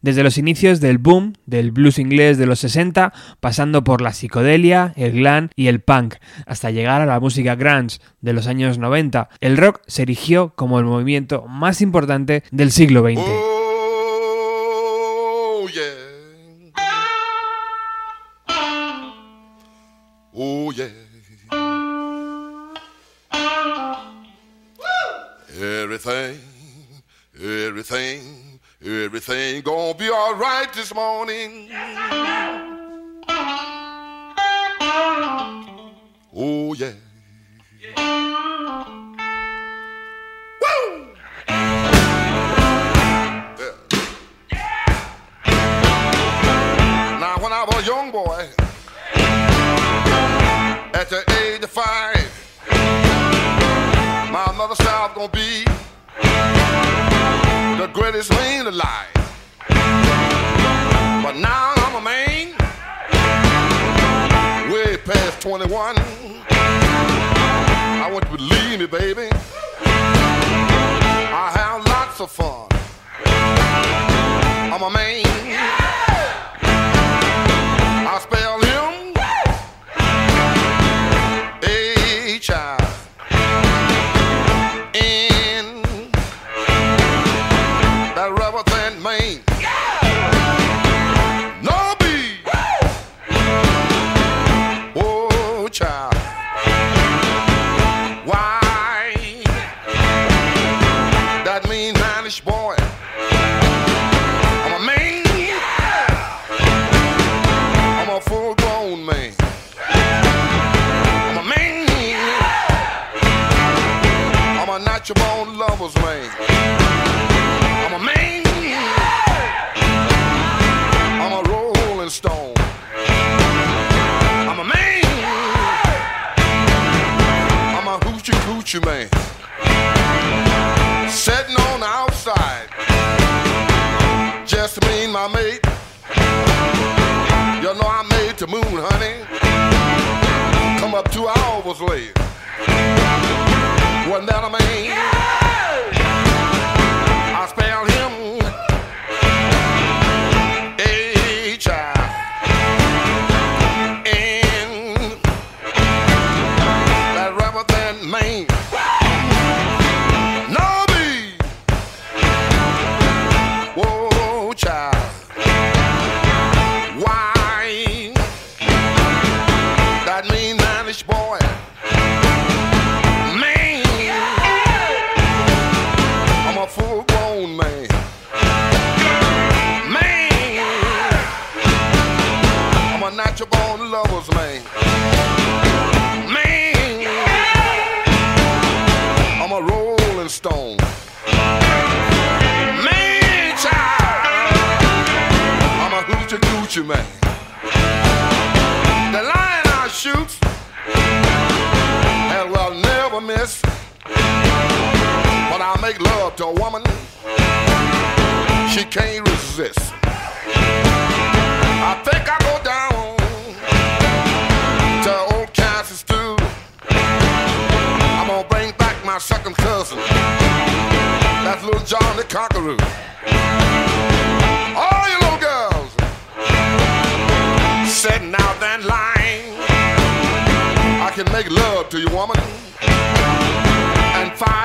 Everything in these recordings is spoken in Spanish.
Desde los inicios del boom del blues inglés de los 60, pasando por la psicodelia, el glam y el punk, hasta llegar a la música grunge de los años 90, el rock se erigió como el movimiento más importante del siglo XX. Everything gonna be all right this morning. Oh yeah. I was a young boy, at the age of five, my mother said I was gonna be the greatest man alive. But now I'm a man, way past 21. I want you to believe me, baby. I have lots of fun. I'm a man. I spell man.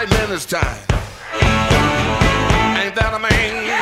five minutes time. Ain't that a man?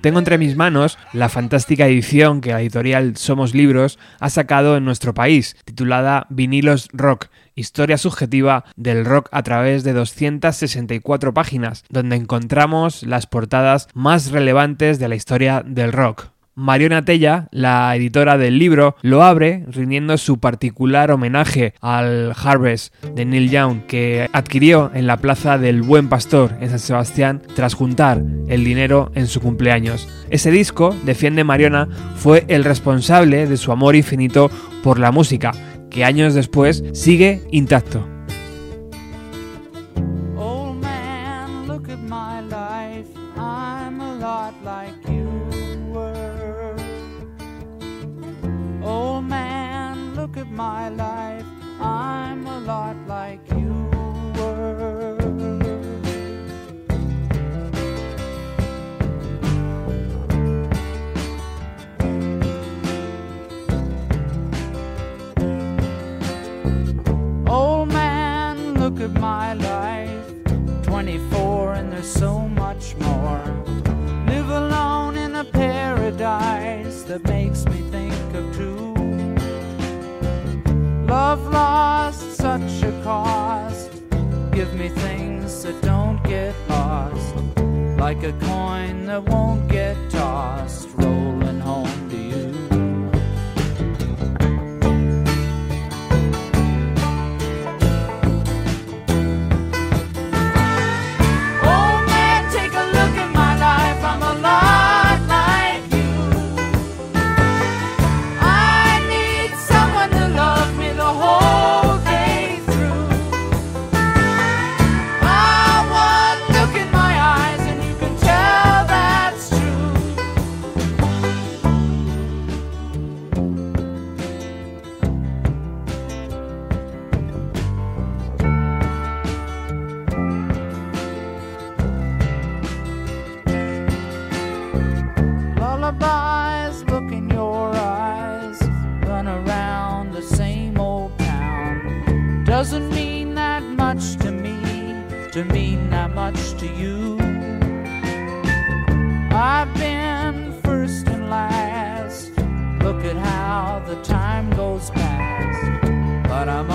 Tengo entre mis manos la fantástica edición que la editorial Somos Libros ha sacado en nuestro país, titulada Vinilos Rock, historia subjetiva del rock a través de 264 páginas, donde encontramos las portadas más relevantes de la historia del rock. Mariona Tella, la editora del libro, lo abre rindiendo su particular homenaje al Harvest de Neil Young que adquirió en la Plaza del Buen Pastor en San Sebastián tras juntar el dinero en su cumpleaños. Ese disco, defiende Mariona, fue el responsable de su amor infinito por la música, que años después sigue intacto. My life. Like a Doesn't mean that much to me, to mean that much to you. I've been first and last. Look at how the time goes past. But I'm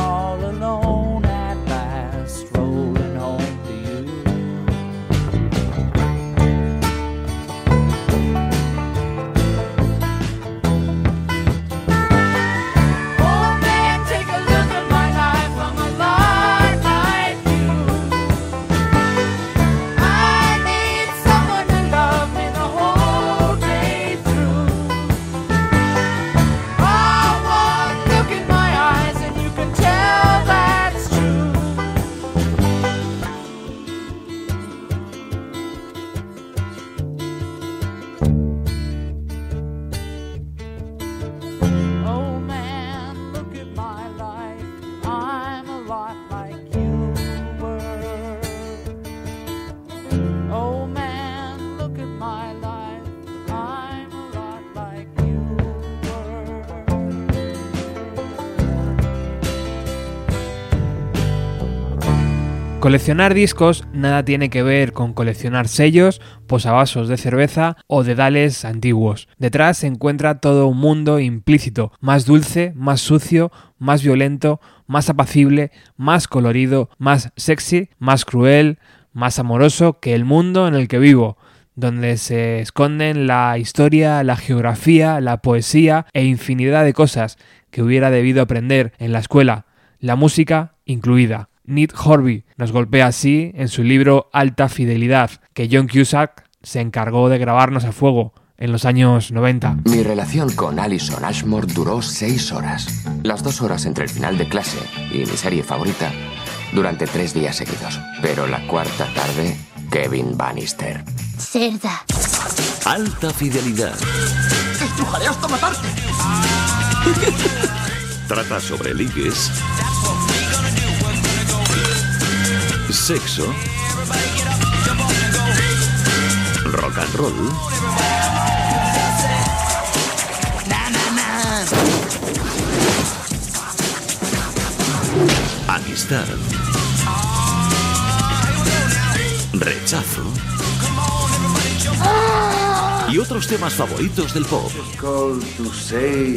Coleccionar discos nada tiene que ver con coleccionar sellos, posavasos de cerveza o dedales antiguos. Detrás se encuentra todo un mundo implícito, más dulce, más sucio, más violento, más apacible, más colorido, más sexy, más cruel, más amoroso que el mundo en el que vivo donde se esconden la historia, la geografía, la poesía e infinidad de cosas que hubiera debido aprender en la escuela, la música incluida. Nick Horby nos golpea así en su libro Alta Fidelidad, que John Cusack se encargó de grabarnos a fuego en los años 90. Mi relación con Alison Ashmore duró seis horas. Las dos horas entre el final de clase y mi serie favorita durante tres días seguidos. Pero la cuarta tarde, Kevin Bannister. Cerda. Alta fidelidad. ¡Estrujaré hasta matarte! Trata sobre ligues, sexo, rock and roll, amistad, rechazo y otros temas favoritos del pop. Call to say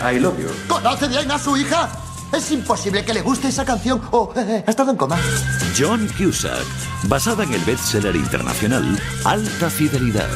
I love you. ¿Conoce Diana a su hija? Es imposible que le guste esa canción o eh, ha estado en coma. John Cusack, basada en el bestseller internacional Alta Fidelidad.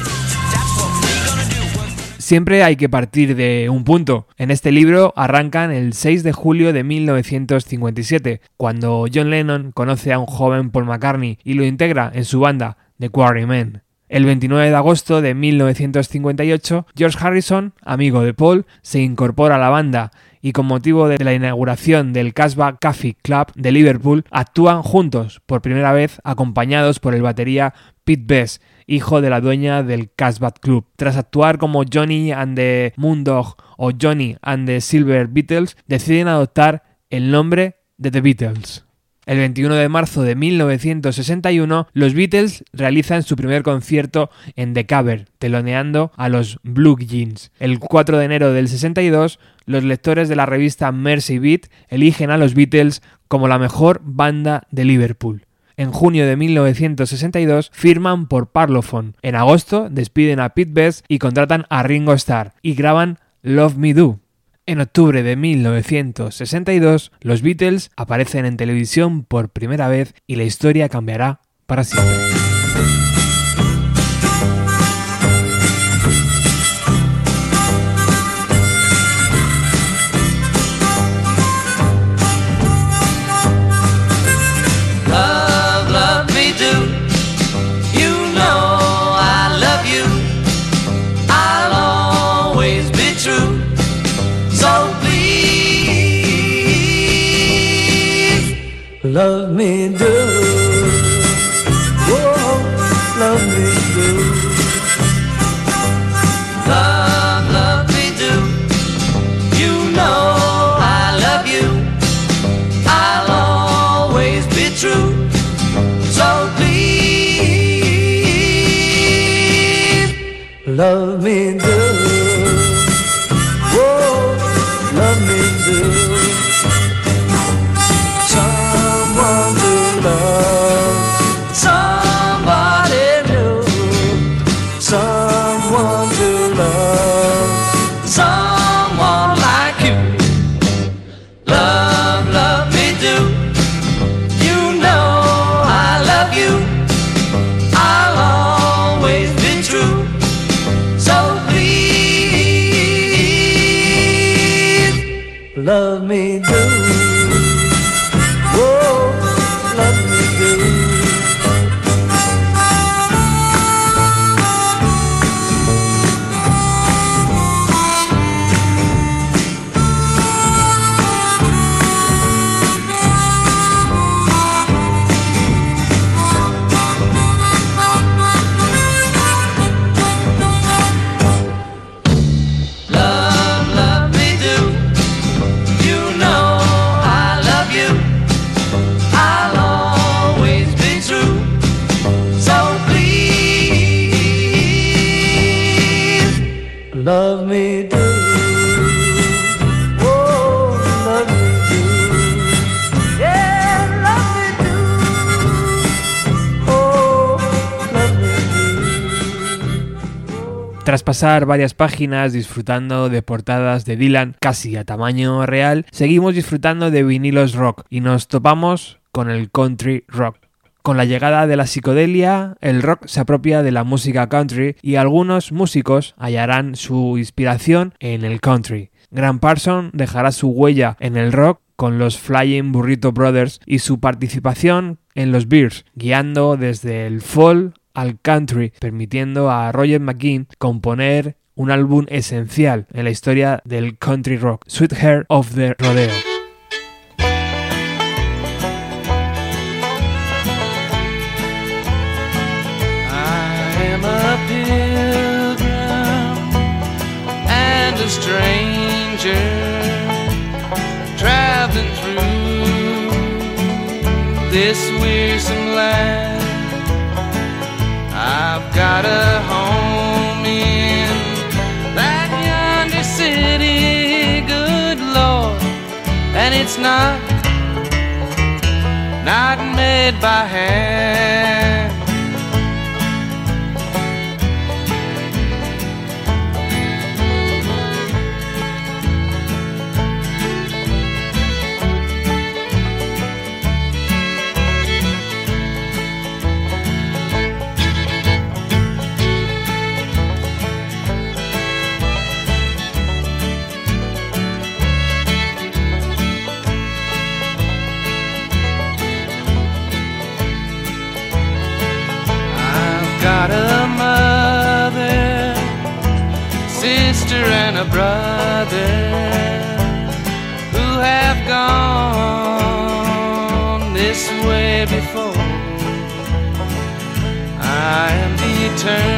Siempre hay que partir de un punto. En este libro arrancan el 6 de julio de 1957, cuando John Lennon conoce a un joven Paul McCartney y lo integra en su banda, The Quarrymen. El 29 de agosto de 1958, George Harrison, amigo de Paul, se incorpora a la banda y con motivo de la inauguración del Casbah Coffee Club de Liverpool, actúan juntos por primera vez acompañados por el batería Pete Best, hijo de la dueña del Casbah Club. Tras actuar como Johnny and the Moondog o Johnny and the Silver Beatles, deciden adoptar el nombre de The Beatles. El 21 de marzo de 1961, los Beatles realizan su primer concierto en The Cavern, teloneando a los Blue Jeans. El 4 de enero del 62, los lectores de la revista Mercy Beat eligen a los Beatles como la mejor banda de Liverpool. En junio de 1962 firman por Parlophone. En agosto despiden a Pete Best y contratan a Ringo Starr y graban Love Me Do. En octubre de 1962, los Beatles aparecen en televisión por primera vez y la historia cambiará para siempre. Love me pasar varias páginas disfrutando de portadas de Dylan casi a tamaño real, seguimos disfrutando de vinilos rock y nos topamos con el country rock. Con la llegada de la psicodelia, el rock se apropia de la música country y algunos músicos hallarán su inspiración en el country. Grant Parson dejará su huella en el rock con los Flying Burrito Brothers y su participación en los Bears, guiando desde el fall al country, permitiendo a Roger McGinn componer un álbum esencial en la historia del country rock, Sweet Hair of the Rodeo. Traveling through this land. Got a home in that yonder city, good Lord, and it's not not made by hand. A brother who have gone this way before. I am determined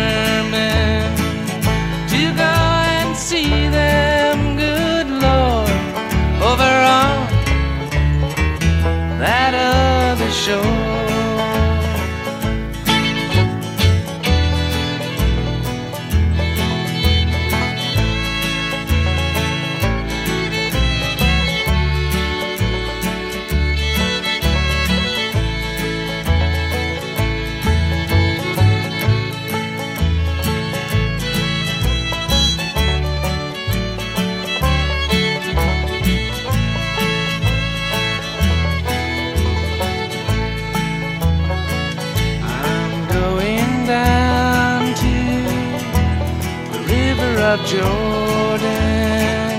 of Jordan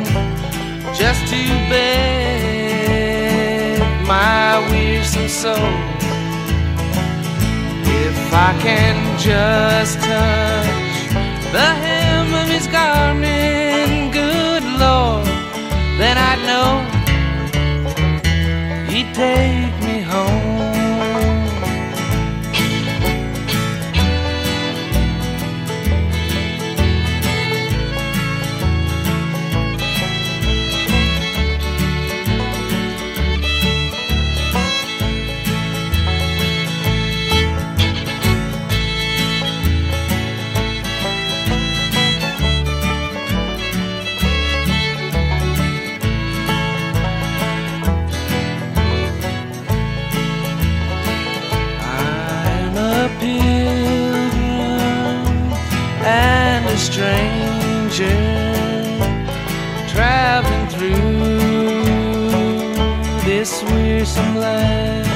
just to beg my wearisome soul. If I can just touch the hem of his garment, good Lord, then I'd know he'd take wearisome land.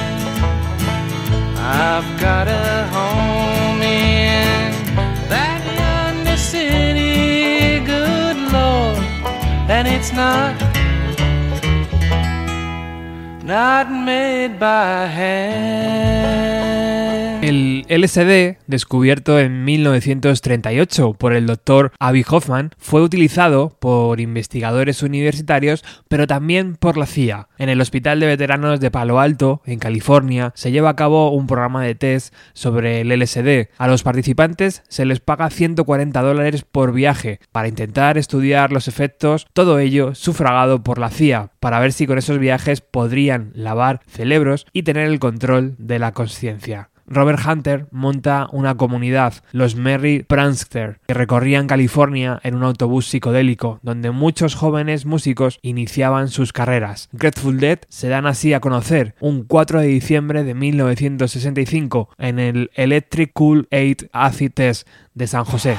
I've got a home in that yonder city, good Lord, and it's not not made by hand. El LSD, descubierto en 1938 por el doctor Avi Hoffman, fue utilizado por investigadores universitarios, pero también por la CIA. En el Hospital de Veteranos de Palo Alto, en California, se lleva a cabo un programa de test sobre el LSD. A los participantes se les paga 140 dólares por viaje para intentar estudiar los efectos, todo ello sufragado por la CIA, para ver si con esos viajes podrían lavar cerebros y tener el control de la conciencia. Robert Hunter monta una comunidad, los Merry Prankster, que recorrían California en un autobús psicodélico, donde muchos jóvenes músicos iniciaban sus carreras. Grateful Dead se dan así a conocer un 4 de diciembre de 1965 en el Electric Cool 8 Acid Test de San José.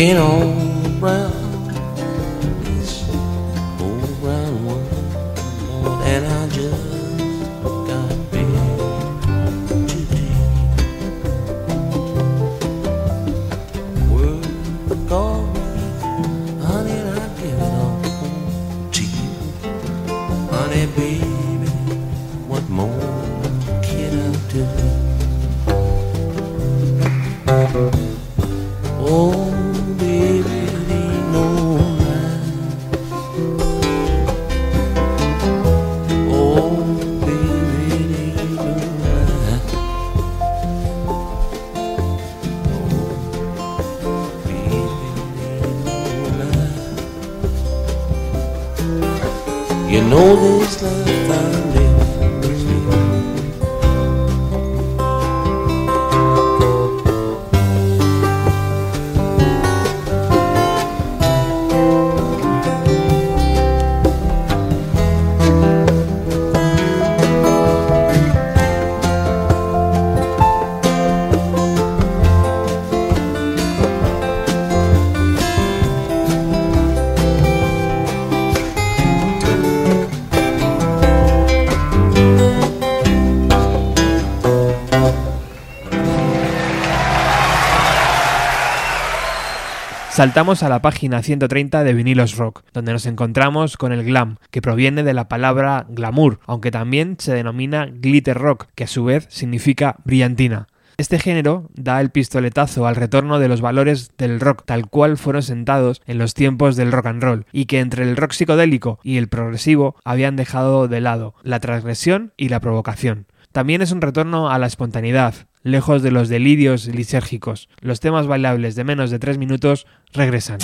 Been on lie. You Saltamos a la página 130 de Vinilos Rock, donde nos encontramos con el glam, que proviene de la palabra glamour, aunque también se denomina glitter rock, que a su vez significa brillantina. Este género da el pistoletazo al retorno de los valores del rock tal cual fueron sentados en los tiempos del rock and roll, y que entre el rock psicodélico y el progresivo habían dejado de lado la transgresión y la provocación. También es un retorno a la espontaneidad, lejos de los delirios lisérgicos. Los temas bailables de menos de 3 minutos regresan.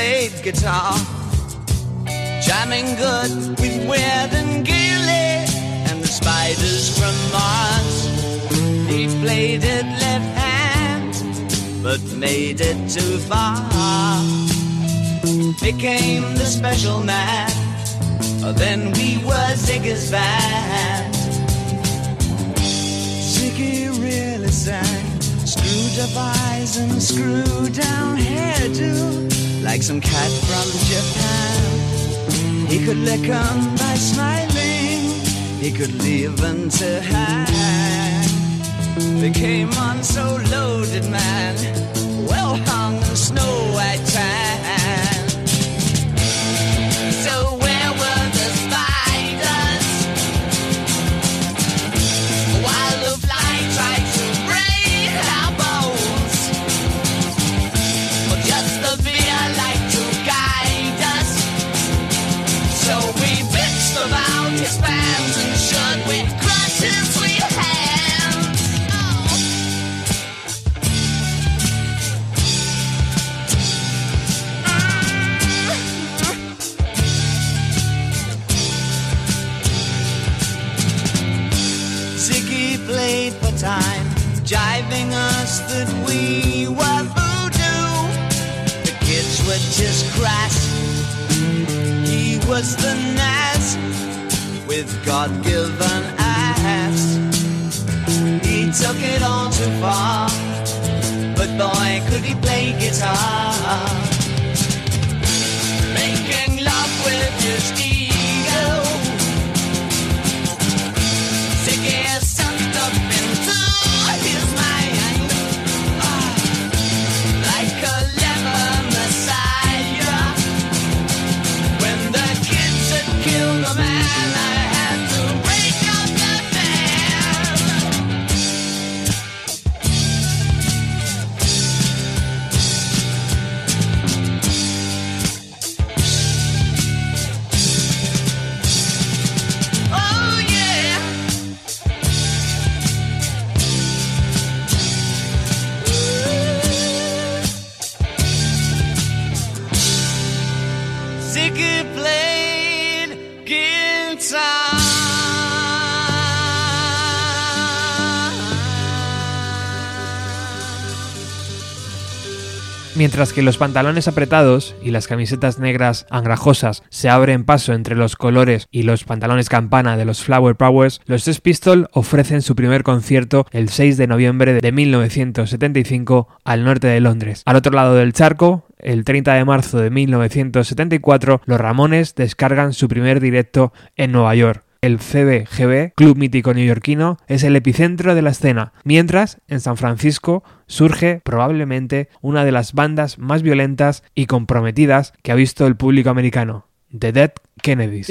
Played guitar, jamming good with Weird and Gilly and the spiders from Mars. He played it left hand, but made it too far. Became the special man, oh, then we were Ziggy's band. Ziggy really sang. Screwed up eyes and screwed down hairdo like some cat from Japan. He could lick on by smiling, he could leave on to hang. They came on so loaded, man, well hung in snow white tan. mientras que los pantalones apretados y las camisetas negras angrajosas se abren paso entre los colores y los pantalones campana de los Flower Powers, los Sex Pistols ofrecen su primer concierto el 6 de noviembre de 1975 al norte de Londres. Al otro lado del charco, el 30 de marzo de 1974, los Ramones descargan su primer directo en Nueva York. El CBGB, club mítico neoyorquino, es el epicentro de la escena, mientras en San Francisco surge probablemente una de las bandas más violentas y comprometidas que ha visto el público americano, The Dead Kennedys.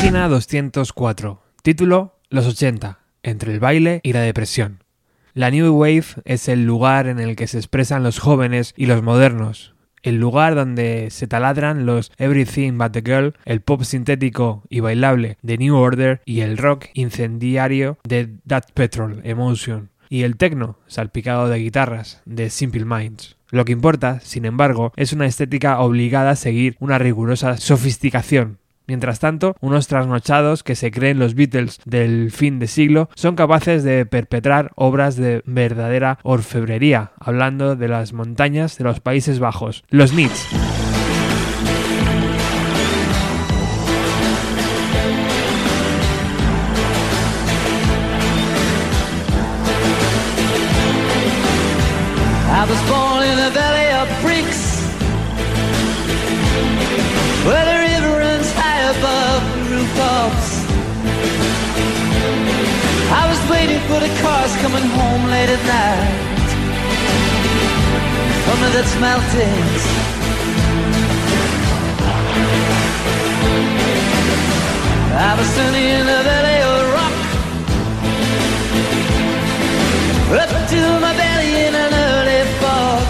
Página 204. Título Los 80. Entre el baile y la depresión. La New Wave es el lugar en el que se expresan los jóvenes y los modernos, el lugar donde se taladran los Everything But the Girl, el pop sintético y bailable de New Order y el rock incendiario de That Petrol Emotion y el techno salpicado de guitarras de Simple Minds. Lo que importa, sin embargo, es una estética obligada a seguir una rigurosa sofisticación Mientras tanto, unos trasnochados que se creen los Beatles del fin de siglo son capaces de perpetrar obras de verdadera orfebrería, hablando de las montañas de los Países Bajos, los Nits. For the cars coming home late at night from the Dutch. I was standing in the valley of rock, up to my belly in an early fog.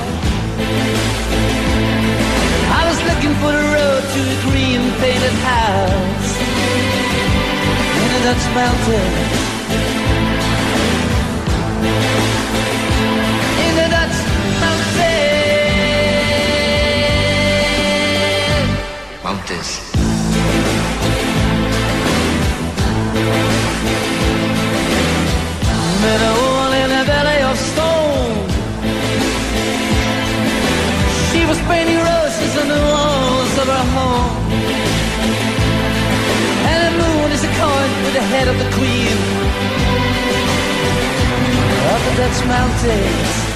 I was looking for the road to a green painted house in the Dutch Met a woman in a belly of stone. She was painting roses on the walls of her home. And the moon is a coin with the head of the queen of the Dutch mountains.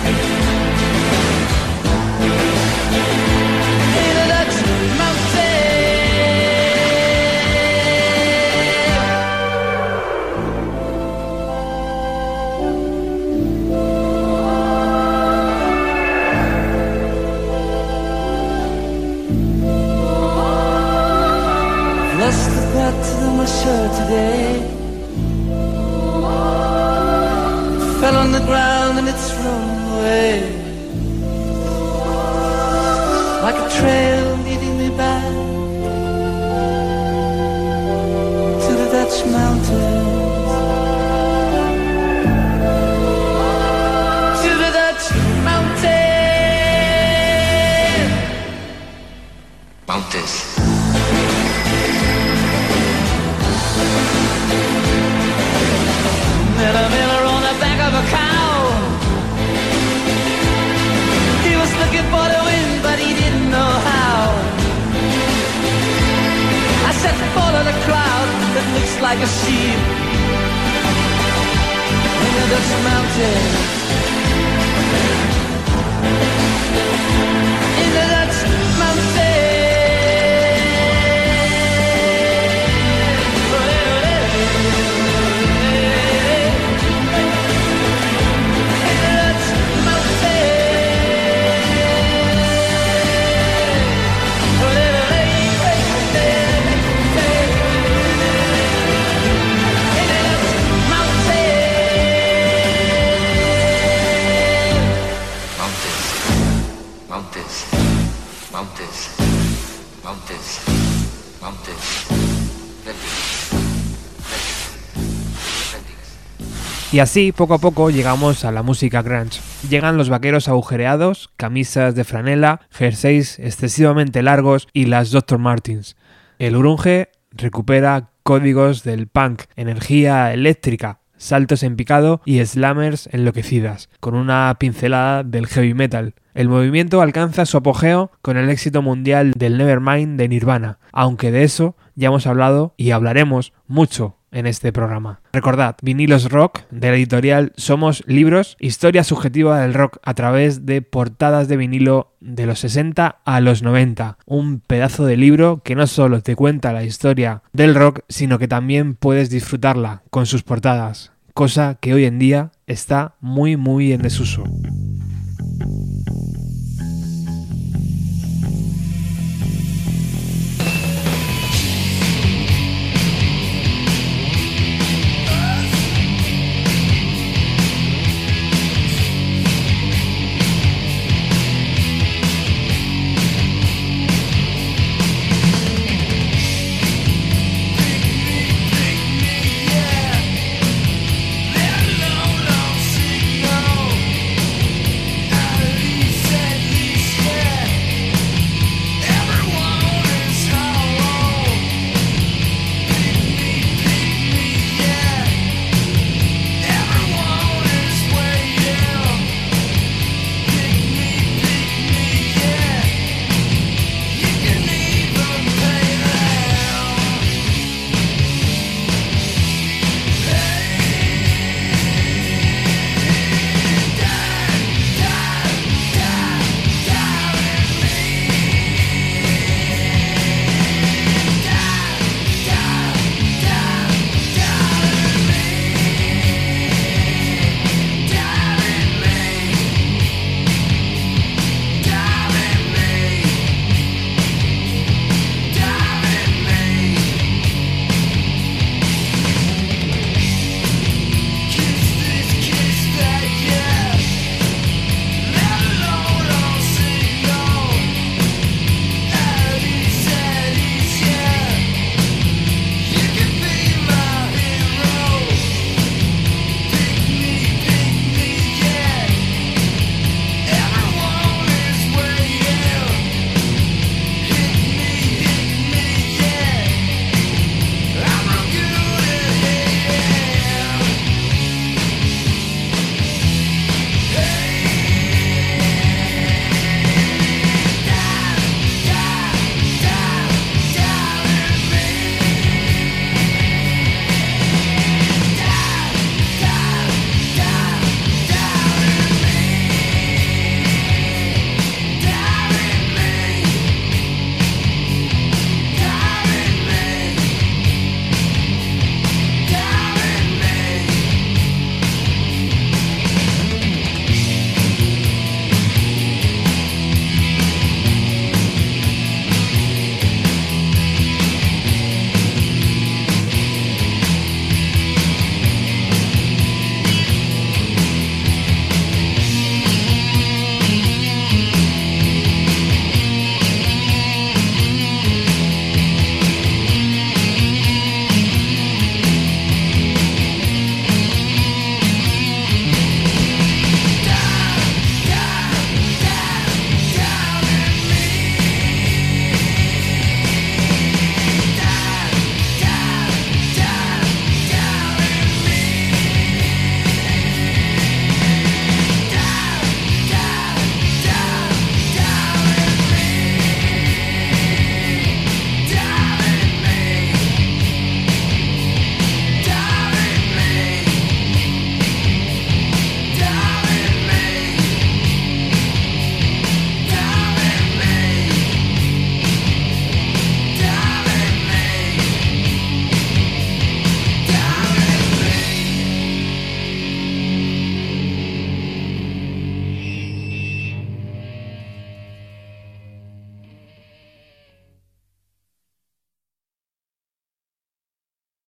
Y así, poco a poco, llegamos a la música grunge. Llegan los vaqueros agujereados, camisas de franela, jerseys excesivamente largos y las Dr. Martins. El grunge recupera códigos del punk, energía eléctrica, saltos en picado y slammers enloquecidas, con una pincelada del heavy metal. El movimiento alcanza su apogeo con el éxito mundial del Nevermind de Nirvana, aunque de eso ya hemos hablado y hablaremos mucho en este programa. Recordad, Vinilos Rock de la editorial Somos Libros, historia subjetiva del rock a través de portadas de vinilo de los 60 a los 90. Un pedazo de libro que no solo te cuenta la historia del rock, sino que también puedes disfrutarla con sus portadas, cosa que hoy en día está muy muy en desuso.